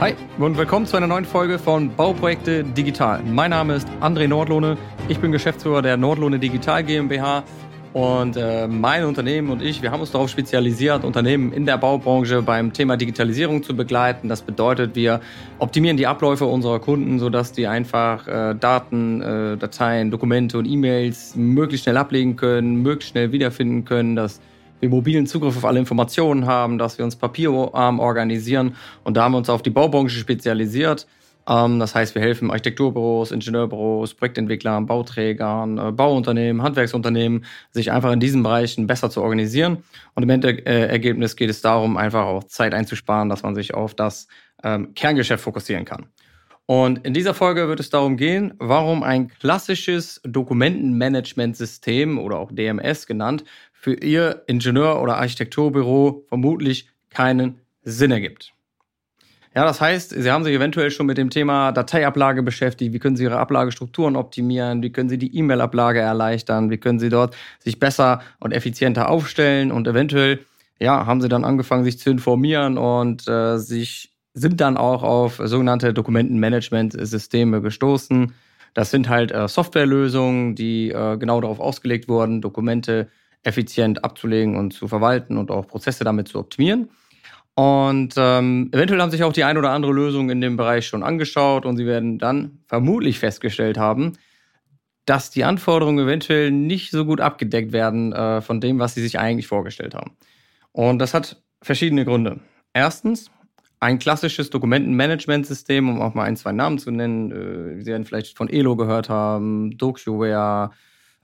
Hi und willkommen zu einer neuen Folge von Bauprojekte Digital. Mein Name ist André Nordlohne. Ich bin Geschäftsführer der Nordlohne Digital GmbH und äh, mein Unternehmen und ich, wir haben uns darauf spezialisiert, Unternehmen in der Baubranche beim Thema Digitalisierung zu begleiten. Das bedeutet, wir optimieren die Abläufe unserer Kunden, sodass die einfach äh, Daten, äh, Dateien, Dokumente und E-Mails möglichst schnell ablegen können, möglichst schnell wiederfinden können, dass wir mobilen Zugriff auf alle Informationen haben, dass wir uns papierarm organisieren. Und da haben wir uns auf die Baubranche spezialisiert. Ähm, das heißt, wir helfen Architekturbüros, Ingenieurbüros, Projektentwicklern, Bauträgern, äh, Bauunternehmen, Handwerksunternehmen, sich einfach in diesen Bereichen besser zu organisieren. Und im Endergebnis geht es darum, einfach auch Zeit einzusparen, dass man sich auf das ähm, Kerngeschäft fokussieren kann. Und in dieser Folge wird es darum gehen, warum ein klassisches Dokumentenmanagementsystem oder auch DMS genannt für Ihr Ingenieur- oder Architekturbüro vermutlich keinen Sinn ergibt. Ja, das heißt, Sie haben sich eventuell schon mit dem Thema Dateiablage beschäftigt. Wie können Sie Ihre Ablagestrukturen optimieren? Wie können Sie die E-Mail-Ablage erleichtern? Wie können Sie dort sich besser und effizienter aufstellen? Und eventuell, ja, haben Sie dann angefangen, sich zu informieren und äh, sich sind dann auch auf sogenannte Dokumentenmanagement-Systeme gestoßen. Das sind halt äh, Softwarelösungen, die äh, genau darauf ausgelegt wurden, Dokumente effizient abzulegen und zu verwalten und auch Prozesse damit zu optimieren. Und ähm, eventuell haben sich auch die ein oder andere Lösung in dem Bereich schon angeschaut und sie werden dann vermutlich festgestellt haben, dass die Anforderungen eventuell nicht so gut abgedeckt werden äh, von dem, was sie sich eigentlich vorgestellt haben. Und das hat verschiedene Gründe. Erstens, ein klassisches Dokumentenmanagementsystem, um auch mal ein, zwei Namen zu nennen. Äh, sie werden vielleicht von Elo gehört haben, DocuWare,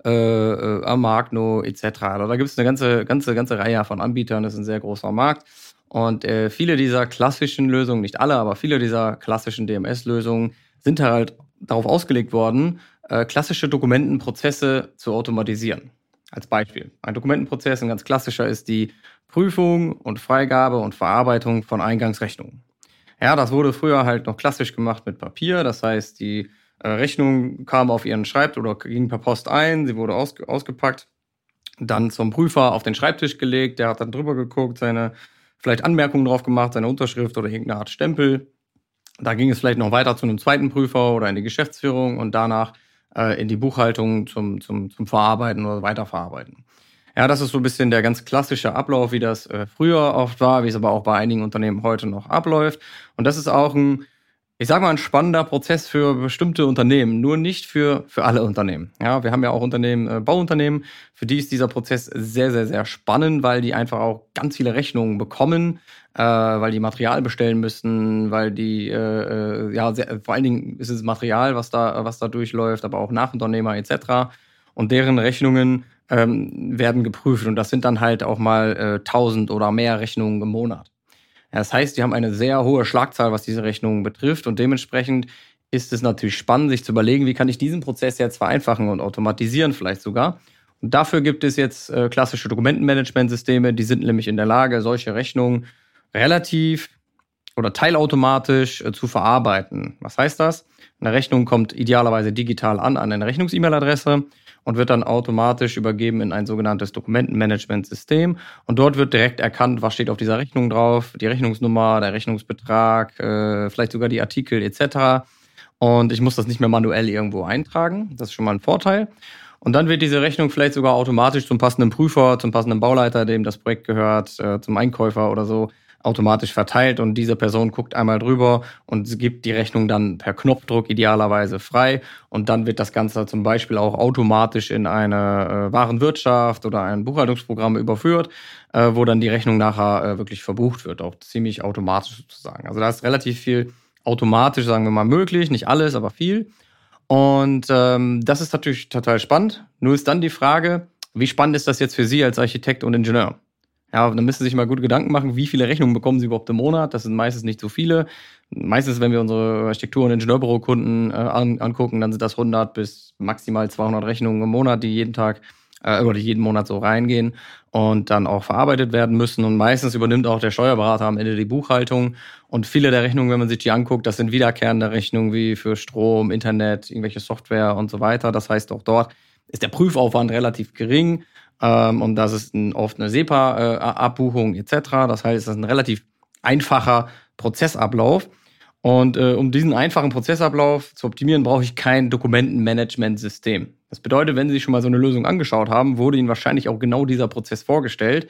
äh, äh, Amagno etc. Also da gibt es eine ganze, ganze, ganze Reihe von Anbietern. Das ist ein sehr großer Markt. Und äh, viele dieser klassischen Lösungen, nicht alle, aber viele dieser klassischen DMS-Lösungen sind halt darauf ausgelegt worden, äh, klassische Dokumentenprozesse zu automatisieren. Als Beispiel. Ein Dokumentenprozess, ein ganz klassischer, ist die Prüfung und Freigabe und Verarbeitung von Eingangsrechnungen. Ja, das wurde früher halt noch klassisch gemacht mit Papier. Das heißt, die Rechnung kam auf ihren Schreibtisch oder ging per Post ein, sie wurde aus, ausgepackt, dann zum Prüfer auf den Schreibtisch gelegt, der hat dann drüber geguckt, seine vielleicht Anmerkungen drauf gemacht, seine Unterschrift oder irgendeine Art Stempel. Da ging es vielleicht noch weiter zu einem zweiten Prüfer oder in die Geschäftsführung und danach äh, in die Buchhaltung zum, zum, zum Verarbeiten oder Weiterverarbeiten. Ja, das ist so ein bisschen der ganz klassische Ablauf, wie das äh, früher oft war, wie es aber auch bei einigen Unternehmen heute noch abläuft. Und das ist auch ein ich sage mal, ein spannender Prozess für bestimmte Unternehmen, nur nicht für, für alle Unternehmen. Ja, wir haben ja auch Unternehmen, äh, Bauunternehmen, für die ist dieser Prozess sehr, sehr, sehr spannend, weil die einfach auch ganz viele Rechnungen bekommen, äh, weil die Material bestellen müssen, weil die, äh, äh ja, sehr, vor allen Dingen ist es Material, was da, was da durchläuft, aber auch Nachunternehmer etc. Und deren Rechnungen ähm, werden geprüft und das sind dann halt auch mal äh, 1000 oder mehr Rechnungen im Monat. Das heißt, die haben eine sehr hohe Schlagzahl, was diese Rechnungen betrifft und dementsprechend ist es natürlich spannend, sich zu überlegen, wie kann ich diesen Prozess jetzt vereinfachen und automatisieren vielleicht sogar. Und dafür gibt es jetzt äh, klassische Dokumentenmanagementsysteme, die sind nämlich in der Lage, solche Rechnungen relativ oder teilautomatisch äh, zu verarbeiten. Was heißt das? Eine Rechnung kommt idealerweise digital an an eine Rechnungs-E-Mail-Adresse und wird dann automatisch übergeben in ein sogenanntes Dokumentenmanagementsystem. Und dort wird direkt erkannt, was steht auf dieser Rechnung drauf, die Rechnungsnummer, der Rechnungsbetrag, äh, vielleicht sogar die Artikel etc. Und ich muss das nicht mehr manuell irgendwo eintragen. Das ist schon mal ein Vorteil. Und dann wird diese Rechnung vielleicht sogar automatisch zum passenden Prüfer, zum passenden Bauleiter, dem das Projekt gehört, äh, zum Einkäufer oder so automatisch verteilt und diese Person guckt einmal drüber und gibt die Rechnung dann per Knopfdruck idealerweise frei und dann wird das Ganze zum Beispiel auch automatisch in eine äh, Warenwirtschaft oder ein Buchhaltungsprogramm überführt, äh, wo dann die Rechnung nachher äh, wirklich verbucht wird, auch ziemlich automatisch sozusagen. Also da ist relativ viel automatisch, sagen wir mal, möglich, nicht alles, aber viel. Und ähm, das ist natürlich total spannend. Nur ist dann die Frage, wie spannend ist das jetzt für Sie als Architekt und Ingenieur? Ja, dann müssen Sie sich mal gut Gedanken machen, wie viele Rechnungen bekommen Sie überhaupt im Monat. Das sind meistens nicht so viele. Meistens, wenn wir unsere Architektur- und Ingenieurbürokunden äh, an, angucken, dann sind das 100 bis maximal 200 Rechnungen im Monat, die jeden Tag äh, oder jeden Monat so reingehen und dann auch verarbeitet werden müssen. Und meistens übernimmt auch der Steuerberater am Ende die Buchhaltung. Und viele der Rechnungen, wenn man sich die anguckt, das sind wiederkehrende Rechnungen wie für Strom, Internet, irgendwelche Software und so weiter. Das heißt, auch dort ist der Prüfaufwand relativ gering. Ähm, und das ist ein, oft eine SEPA-Abbuchung äh, etc. Das heißt, das ist ein relativ einfacher Prozessablauf. Und äh, um diesen einfachen Prozessablauf zu optimieren, brauche ich kein Dokumentenmanagementsystem. Das bedeutet, wenn Sie sich schon mal so eine Lösung angeschaut haben, wurde Ihnen wahrscheinlich auch genau dieser Prozess vorgestellt.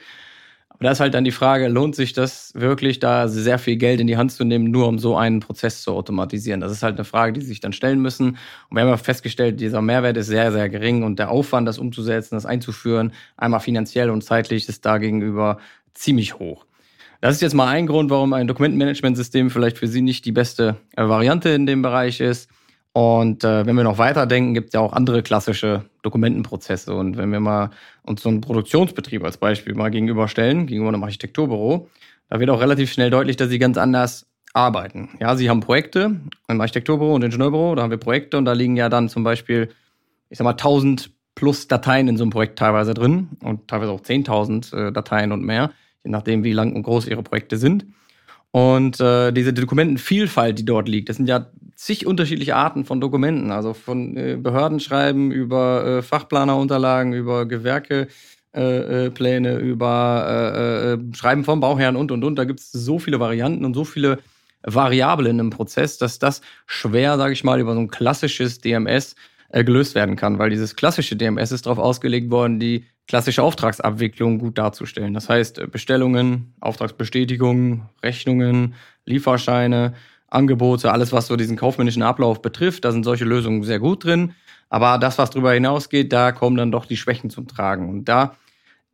Aber da ist halt dann die Frage, lohnt sich das wirklich, da sehr viel Geld in die Hand zu nehmen, nur um so einen Prozess zu automatisieren? Das ist halt eine Frage, die Sie sich dann stellen müssen. Und wir haben ja festgestellt, dieser Mehrwert ist sehr, sehr gering und der Aufwand, das umzusetzen, das einzuführen, einmal finanziell und zeitlich, ist da gegenüber ziemlich hoch. Das ist jetzt mal ein Grund, warum ein Dokumentenmanagementsystem vielleicht für Sie nicht die beste äh, Variante in dem Bereich ist. Und äh, wenn wir noch weiterdenken, gibt es ja auch andere klassische Dokumentenprozesse. Und wenn wir mal uns so einen Produktionsbetrieb als Beispiel mal gegenüberstellen, gegenüber einem Architekturbüro, da wird auch relativ schnell deutlich, dass sie ganz anders arbeiten. Ja, sie haben Projekte im Architekturbüro und Ingenieurbüro, da haben wir Projekte und da liegen ja dann zum Beispiel, ich sag mal, 1000 plus Dateien in so einem Projekt teilweise drin und teilweise auch 10.000 äh, Dateien und mehr je nachdem, wie lang und groß ihre Projekte sind. Und äh, diese Dokumentenvielfalt, die dort liegt, das sind ja zig unterschiedliche Arten von Dokumenten, also von äh, Behördenschreiben über äh, Fachplanerunterlagen, über Gewerkepläne, äh, über äh, äh, Schreiben vom Bauherrn und und und. Da gibt es so viele Varianten und so viele Variablen im Prozess, dass das schwer, sage ich mal, über so ein klassisches DMS äh, gelöst werden kann, weil dieses klassische DMS ist darauf ausgelegt worden, die klassische Auftragsabwicklung gut darzustellen. Das heißt, äh, Bestellungen, Auftragsbestätigungen, Rechnungen, Lieferscheine, Angebote, alles, was so diesen kaufmännischen Ablauf betrifft, da sind solche Lösungen sehr gut drin. Aber das, was darüber hinausgeht, da kommen dann doch die Schwächen zum Tragen. Und da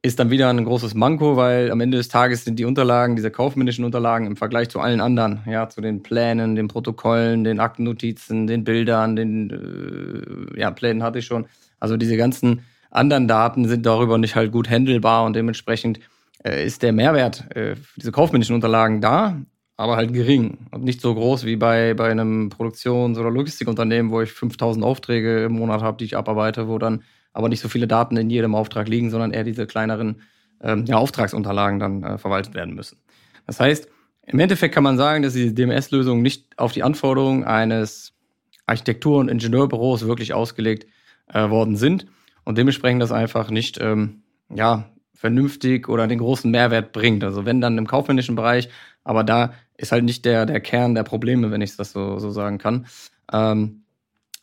ist dann wieder ein großes Manko, weil am Ende des Tages sind die Unterlagen, diese kaufmännischen Unterlagen im Vergleich zu allen anderen, ja, zu den Plänen, den Protokollen, den Aktennotizen, den Bildern, den äh, ja, Plänen hatte ich schon. Also diese ganzen anderen Daten sind darüber nicht halt gut handelbar und dementsprechend äh, ist der Mehrwert äh, für diese kaufmännischen Unterlagen da, aber halt gering und nicht so groß wie bei, bei einem Produktions- oder Logistikunternehmen, wo ich 5000 Aufträge im Monat habe, die ich abarbeite, wo dann aber nicht so viele Daten in jedem Auftrag liegen, sondern eher diese kleineren ähm, ja, Auftragsunterlagen dann äh, verwaltet werden müssen. Das heißt, im Endeffekt kann man sagen, dass diese DMS-Lösungen nicht auf die Anforderungen eines Architektur- und Ingenieurbüros wirklich ausgelegt äh, worden sind und dementsprechend das einfach nicht ähm, ja, vernünftig oder den großen Mehrwert bringt. Also wenn dann im kaufmännischen Bereich, aber da ist halt nicht der, der Kern der Probleme, wenn ich das so, so sagen kann. Ähm,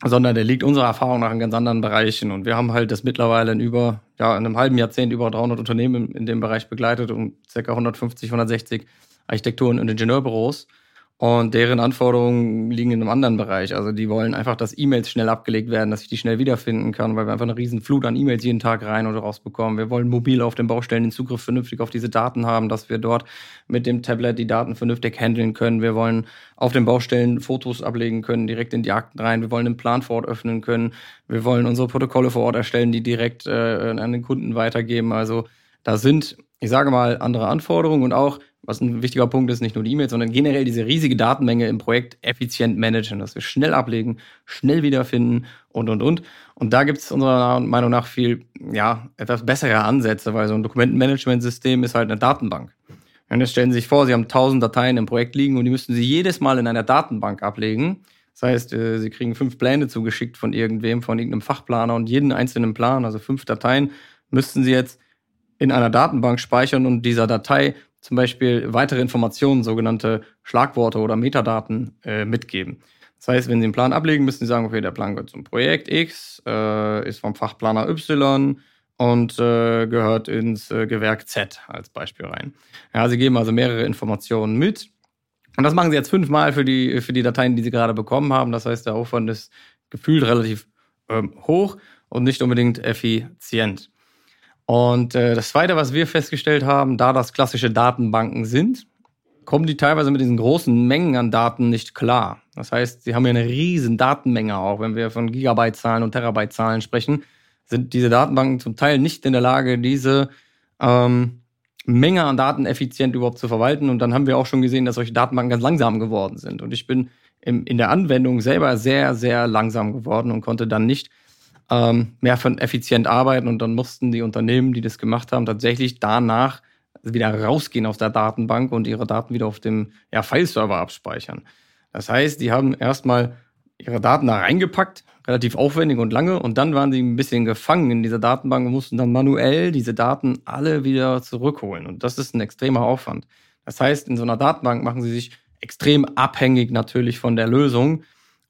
sondern der liegt unserer Erfahrung nach in ganz anderen Bereichen. Und wir haben halt das mittlerweile in über, ja, in einem halben Jahrzehnt über 300 Unternehmen in dem Bereich begleitet und ca. 150, 160 Architekturen und Ingenieurbüros. Und deren Anforderungen liegen in einem anderen Bereich. Also die wollen einfach, dass E-Mails schnell abgelegt werden, dass ich die schnell wiederfinden kann, weil wir einfach eine riesen Flut an E-Mails jeden Tag rein oder raus bekommen. Wir wollen mobil auf den Baustellen den Zugriff vernünftig auf diese Daten haben, dass wir dort mit dem Tablet die Daten vernünftig handeln können. Wir wollen auf den Baustellen Fotos ablegen können, direkt in die Akten rein. Wir wollen den Plan vor Ort öffnen können. Wir wollen unsere Protokolle vor Ort erstellen, die direkt äh, an den Kunden weitergeben. Also da sind, ich sage mal, andere Anforderungen und auch was ein wichtiger Punkt ist, nicht nur die E-Mails, sondern generell diese riesige Datenmenge im Projekt effizient managen, dass wir schnell ablegen, schnell wiederfinden und, und, und. Und da gibt es unserer Meinung nach viel, ja, etwas bessere Ansätze, weil so ein Dokumentenmanagementsystem ist halt eine Datenbank. Und jetzt stellen Sie sich vor, Sie haben tausend Dateien im Projekt liegen und die müssten Sie jedes Mal in einer Datenbank ablegen. Das heißt, äh, Sie kriegen fünf Pläne zugeschickt von irgendwem, von irgendeinem Fachplaner und jeden einzelnen Plan, also fünf Dateien, müssten Sie jetzt in einer Datenbank speichern und dieser Datei zum Beispiel weitere Informationen, sogenannte Schlagworte oder Metadaten äh, mitgeben. Das heißt, wenn Sie einen Plan ablegen, müssen Sie sagen, okay, der Plan gehört zum Projekt X, äh, ist vom Fachplaner Y und äh, gehört ins äh, Gewerk Z als Beispiel rein. Ja, Sie geben also mehrere Informationen mit. Und das machen Sie jetzt fünfmal für die, für die Dateien, die Sie gerade bekommen haben. Das heißt, der Aufwand ist gefühlt relativ ähm, hoch und nicht unbedingt effizient. Und äh, das Zweite, was wir festgestellt haben, da das klassische Datenbanken sind, kommen die teilweise mit diesen großen Mengen an Daten nicht klar. Das heißt, sie haben ja eine riesen Datenmenge auch. Wenn wir von Gigabyte-Zahlen und Terabyte-Zahlen sprechen, sind diese Datenbanken zum Teil nicht in der Lage, diese ähm, Menge an Daten effizient überhaupt zu verwalten. Und dann haben wir auch schon gesehen, dass solche Datenbanken ganz langsam geworden sind. Und ich bin im, in der Anwendung selber sehr, sehr langsam geworden und konnte dann nicht ähm, mehr von effizient arbeiten und dann mussten die Unternehmen, die das gemacht haben, tatsächlich danach wieder rausgehen aus der Datenbank und ihre Daten wieder auf dem ja, File-Server abspeichern. Das heißt, die haben erstmal ihre Daten da reingepackt, relativ aufwendig und lange, und dann waren sie ein bisschen gefangen in dieser Datenbank und mussten dann manuell diese Daten alle wieder zurückholen. Und das ist ein extremer Aufwand. Das heißt, in so einer Datenbank machen sie sich extrem abhängig natürlich von der Lösung.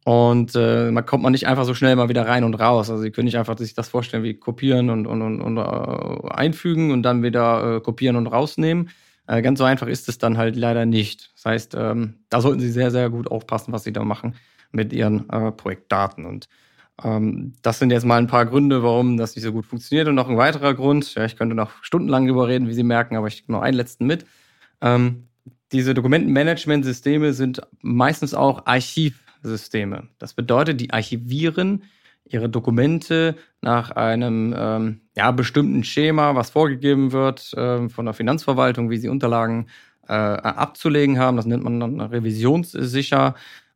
Und äh, man kommt man nicht einfach so schnell mal wieder rein und raus. Also Sie können nicht einfach sich das vorstellen wie kopieren und, und, und, und äh, einfügen und dann wieder äh, kopieren und rausnehmen. Äh, ganz so einfach ist es dann halt leider nicht. Das heißt, ähm, da sollten Sie sehr, sehr gut aufpassen, was Sie da machen mit Ihren äh, Projektdaten. Und ähm, das sind jetzt mal ein paar Gründe, warum das nicht so gut funktioniert. Und noch ein weiterer Grund, ja, ich könnte noch stundenlang drüber reden, wie Sie merken, aber ich gebe noch einen letzten mit. Ähm, diese Dokumentenmanagementsysteme sind meistens auch Archivsysteme. Das bedeutet, die archivieren ihre Dokumente nach einem ähm, ja, bestimmten Schema, was vorgegeben wird äh, von der Finanzverwaltung, wie sie Unterlagen äh, abzulegen haben. Das nennt man dann revisionssicher.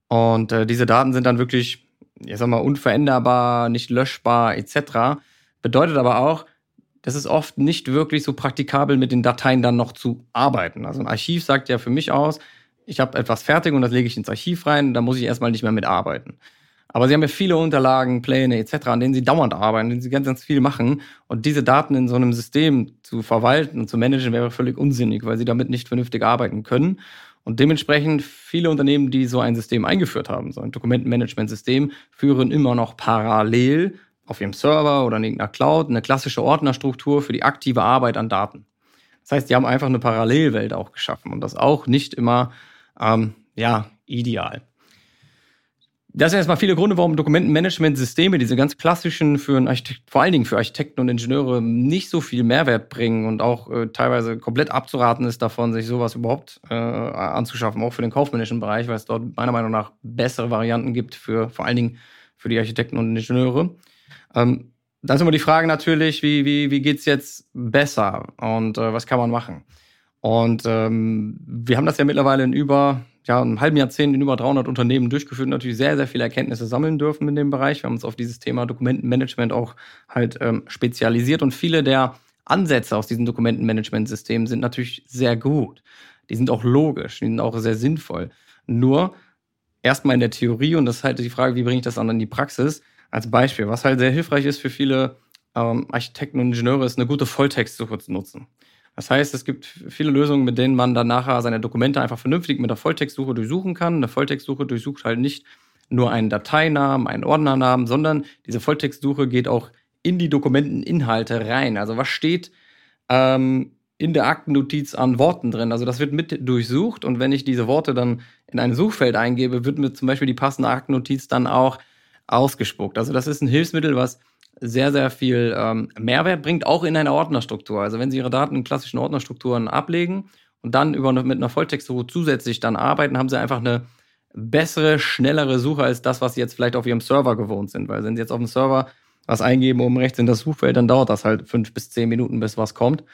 Und äh, diese Daten sind dann wirklich, ich sag mal, unveränderbar, nicht löschbar etc. Bedeutet aber auch, das ist oft nicht wirklich so praktikabel, mit den Dateien dann noch zu arbeiten. Also ein Archiv sagt ja für mich aus, ich habe etwas fertig und das lege ich ins Archiv rein, da muss ich erstmal nicht mehr mitarbeiten. Aber sie haben ja viele Unterlagen, Pläne etc., an denen sie dauernd arbeiten, an denen sie ganz, ganz viel machen. Und diese Daten in so einem System zu verwalten und zu managen wäre völlig unsinnig, weil sie damit nicht vernünftig arbeiten können. Und dementsprechend viele Unternehmen, die so ein System eingeführt haben, so ein Dokumentenmanagementsystem, führen immer noch parallel auf ihrem Server oder in irgendeiner Cloud eine klassische Ordnerstruktur für die aktive Arbeit an Daten. Das heißt, die haben einfach eine Parallelwelt auch geschaffen und das auch nicht immer ähm, ja, ideal. Das sind erstmal viele Gründe, warum Dokumentenmanagementsysteme, diese ganz klassischen, für Architekt, vor allen Dingen für Architekten und Ingenieure, nicht so viel Mehrwert bringen und auch äh, teilweise komplett abzuraten ist davon, sich sowas überhaupt äh, anzuschaffen, auch für den kaufmännischen Bereich, weil es dort meiner Meinung nach bessere Varianten gibt für vor allen Dingen für die Architekten und Ingenieure. Ähm, dann ist immer die Frage natürlich, wie, wie, wie geht's jetzt besser und äh, was kann man machen? Und ähm, wir haben das ja mittlerweile in über ja, einem halben Jahrzehnt in über 300 Unternehmen durchgeführt natürlich sehr, sehr viele Erkenntnisse sammeln dürfen in dem Bereich. Wir haben uns auf dieses Thema Dokumentenmanagement auch halt ähm, spezialisiert und viele der Ansätze aus diesen Dokumentenmanagementsystemen sind natürlich sehr gut. Die sind auch logisch, die sind auch sehr sinnvoll. Nur erstmal in der Theorie und das ist halt die Frage, wie bringe ich das dann in die Praxis? Als Beispiel, was halt sehr hilfreich ist für viele ähm, Architekten und Ingenieure, ist eine gute Volltextsuche zu nutzen. Das heißt, es gibt viele Lösungen, mit denen man dann nachher seine Dokumente einfach vernünftig mit der Volltextsuche durchsuchen kann. Eine Volltextsuche durchsucht halt nicht nur einen Dateinamen, einen Ordnernamen, sondern diese Volltextsuche geht auch in die Dokumenteninhalte rein. Also was steht ähm, in der Aktennotiz an Worten drin? Also das wird mit durchsucht und wenn ich diese Worte dann in ein Suchfeld eingebe, wird mir zum Beispiel die passende Aktennotiz dann auch ausgespuckt. Also das ist ein Hilfsmittel, was sehr, sehr viel ähm, Mehrwert bringt, auch in einer Ordnerstruktur. Also wenn Sie Ihre Daten in klassischen Ordnerstrukturen ablegen und dann über, mit einer Volltextsuche zusätzlich dann arbeiten, haben Sie einfach eine bessere, schnellere Suche als das, was Sie jetzt vielleicht auf Ihrem Server gewohnt sind. Weil wenn Sie jetzt auf dem Server was eingeben oben rechts in das Suchfeld, dann dauert das halt fünf bis zehn Minuten, bis was kommt.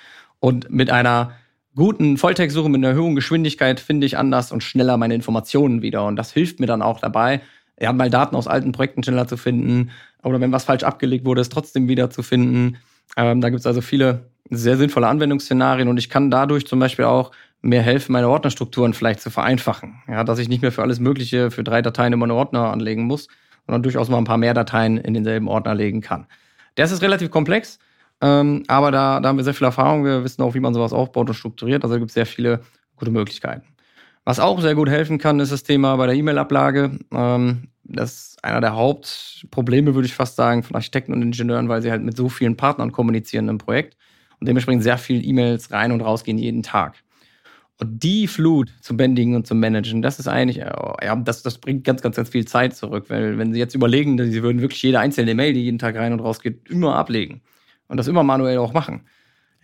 Und mit einer guten Volltextsuche mit einer hohen Geschwindigkeit finde ich anders und schneller meine Informationen wieder. Und das hilft mir dann auch dabei, ja, mal Daten aus alten Projekten schneller zu finden oder wenn was falsch abgelegt wurde, es trotzdem wieder zu finden. Ähm, da gibt es also viele sehr sinnvolle Anwendungsszenarien und ich kann dadurch zum Beispiel auch mir helfen, meine Ordnerstrukturen vielleicht zu vereinfachen. Ja, dass ich nicht mehr für alles Mögliche für drei Dateien immer einen Ordner anlegen muss, sondern durchaus mal ein paar mehr Dateien in denselben Ordner legen kann. Das ist relativ komplex, ähm, aber da, da haben wir sehr viel Erfahrung. Wir wissen auch, wie man sowas aufbaut und strukturiert. Also gibt es sehr viele gute Möglichkeiten. Was auch sehr gut helfen kann, ist das Thema bei der E-Mail-Ablage. Ähm, das ist einer der Hauptprobleme, würde ich fast sagen, von Architekten und Ingenieuren, weil sie halt mit so vielen Partnern kommunizieren im Projekt und dementsprechend sehr viele E-Mails rein und rausgehen jeden Tag. Und die Flut zu bändigen und zu managen, das ist eigentlich, ja, das, das bringt ganz, ganz, ganz viel Zeit zurück. Weil, wenn Sie jetzt überlegen, Sie würden wirklich jede einzelne Mail, die jeden Tag rein und raus geht, immer ablegen und das immer manuell auch machen,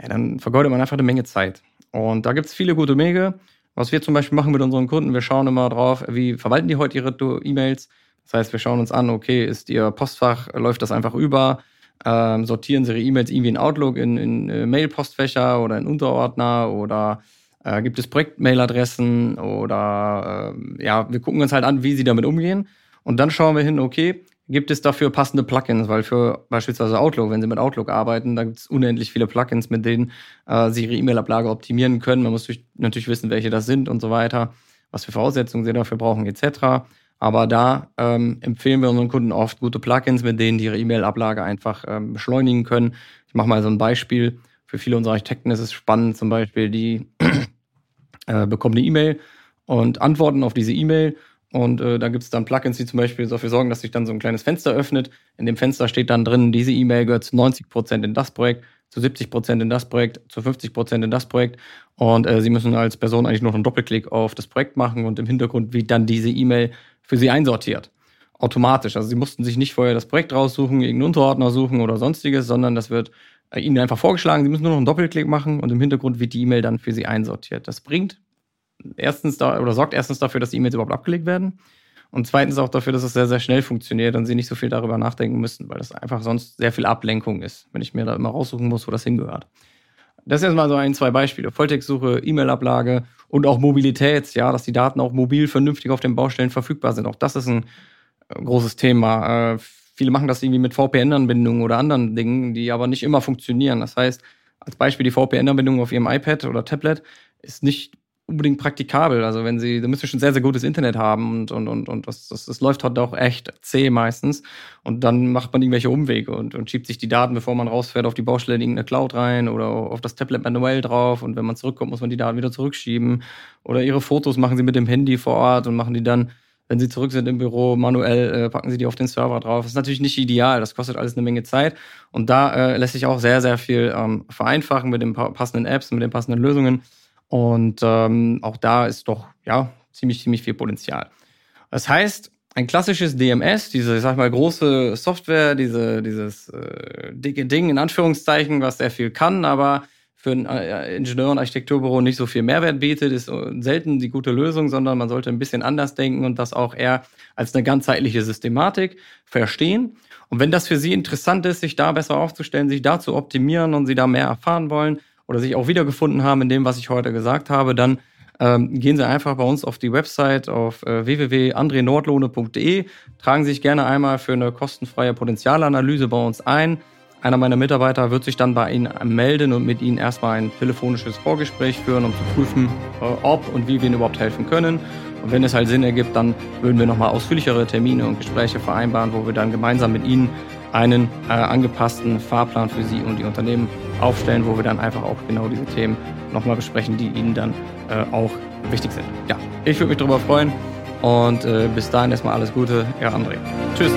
ja, dann vergeudet man einfach eine Menge Zeit. Und da gibt es viele gute Wege. Was wir zum Beispiel machen mit unseren Kunden, wir schauen immer drauf, wie verwalten die heute ihre E-Mails. Das heißt, wir schauen uns an, okay, ist ihr Postfach, läuft das einfach über? Ähm, sortieren sie ihre E-Mails irgendwie in Outlook, in, in äh, Mail-Postfächer oder in Unterordner oder äh, gibt es Projekt-Mail-Adressen oder äh, ja, wir gucken uns halt an, wie sie damit umgehen. Und dann schauen wir hin, okay, gibt es dafür passende Plugins, weil für beispielsweise Outlook, wenn Sie mit Outlook arbeiten, da gibt es unendlich viele Plugins, mit denen äh, Sie Ihre E-Mail-Ablage optimieren können. Man muss natürlich wissen, welche das sind und so weiter, was für Voraussetzungen Sie dafür brauchen etc. Aber da ähm, empfehlen wir unseren Kunden oft gute Plugins, mit denen die ihre E-Mail-Ablage einfach ähm, beschleunigen können. Ich mache mal so ein Beispiel. Für viele unserer Architekten ist es spannend, zum Beispiel, die äh, bekommen eine E-Mail und antworten auf diese E-Mail. Und äh, da gibt es dann Plugins, die zum Beispiel dafür sorgen, dass sich dann so ein kleines Fenster öffnet. In dem Fenster steht dann drin, diese E-Mail gehört zu 90 Prozent in das Projekt, zu 70 Prozent in das Projekt, zu 50 Prozent in das Projekt. Und äh, Sie müssen als Person eigentlich nur einen Doppelklick auf das Projekt machen und im Hintergrund wird dann diese E-Mail für Sie einsortiert. Automatisch. Also Sie mussten sich nicht vorher das Projekt raussuchen, irgendeinen Unterordner suchen oder sonstiges, sondern das wird äh, Ihnen einfach vorgeschlagen. Sie müssen nur noch einen Doppelklick machen und im Hintergrund wird die E-Mail dann für Sie einsortiert. Das bringt erstens da oder sorgt erstens dafür, dass die E-Mails überhaupt abgelegt werden. Und zweitens auch dafür, dass es sehr, sehr schnell funktioniert und sie nicht so viel darüber nachdenken müssen, weil das einfach sonst sehr viel Ablenkung ist, wenn ich mir da immer raussuchen muss, wo das hingehört. Das ist jetzt mal so ein, zwei Beispiele. Volltextsuche, E-Mail-Ablage und auch Mobilität, ja, dass die Daten auch mobil vernünftig auf den Baustellen verfügbar sind. Auch das ist ein äh, großes Thema. Äh, viele machen das irgendwie mit VPN-Anbindungen oder anderen Dingen, die aber nicht immer funktionieren. Das heißt, als Beispiel die VPN-Anbindung auf Ihrem iPad oder Tablet ist nicht unbedingt praktikabel. Also wenn sie, da müsst ihr schon sehr, sehr gutes Internet haben und, und, und, und das, das, das läuft halt auch echt zäh meistens. Und dann macht man irgendwelche Umwege und, und schiebt sich die Daten, bevor man rausfährt, auf die Baustelle in irgendeine Cloud rein oder auf das Tablet manuell drauf. Und wenn man zurückkommt, muss man die Daten wieder zurückschieben. Oder ihre Fotos machen sie mit dem Handy vor Ort und machen die dann, wenn sie zurück sind im Büro, manuell äh, packen sie die auf den Server drauf. Das ist natürlich nicht ideal. Das kostet alles eine Menge Zeit. Und da äh, lässt sich auch sehr, sehr viel ähm, vereinfachen mit den passenden Apps, mit den passenden Lösungen. Und ähm, auch da ist doch ja ziemlich, ziemlich viel Potenzial. Das heißt, ein klassisches DMS, diese, ich sag mal, große Software, diese, dieses äh, dicke Ding in Anführungszeichen, was sehr viel kann, aber für ein äh, Ingenieur- und Architekturbüro nicht so viel Mehrwert bietet, ist selten die gute Lösung, sondern man sollte ein bisschen anders denken und das auch eher als eine ganzheitliche Systematik verstehen. Und wenn das für Sie interessant ist, sich da besser aufzustellen, sich da zu optimieren und Sie da mehr erfahren wollen, oder sich auch wiedergefunden haben in dem, was ich heute gesagt habe, dann ähm, gehen Sie einfach bei uns auf die Website auf äh, www.andrenordlohne.de, tragen Sie sich gerne einmal für eine kostenfreie Potenzialanalyse bei uns ein. Einer meiner Mitarbeiter wird sich dann bei Ihnen melden und mit Ihnen erstmal ein telefonisches Vorgespräch führen, um zu prüfen, äh, ob und wie wir Ihnen überhaupt helfen können. Und wenn es halt Sinn ergibt, dann würden wir nochmal ausführlichere Termine und Gespräche vereinbaren, wo wir dann gemeinsam mit Ihnen einen äh, angepassten Fahrplan für Sie und die Unternehmen aufstellen, wo wir dann einfach auch genau diese Themen nochmal besprechen, die Ihnen dann äh, auch wichtig sind. Ja, ich würde mich darüber freuen und äh, bis dahin erstmal alles Gute, Ihr André. Tschüss.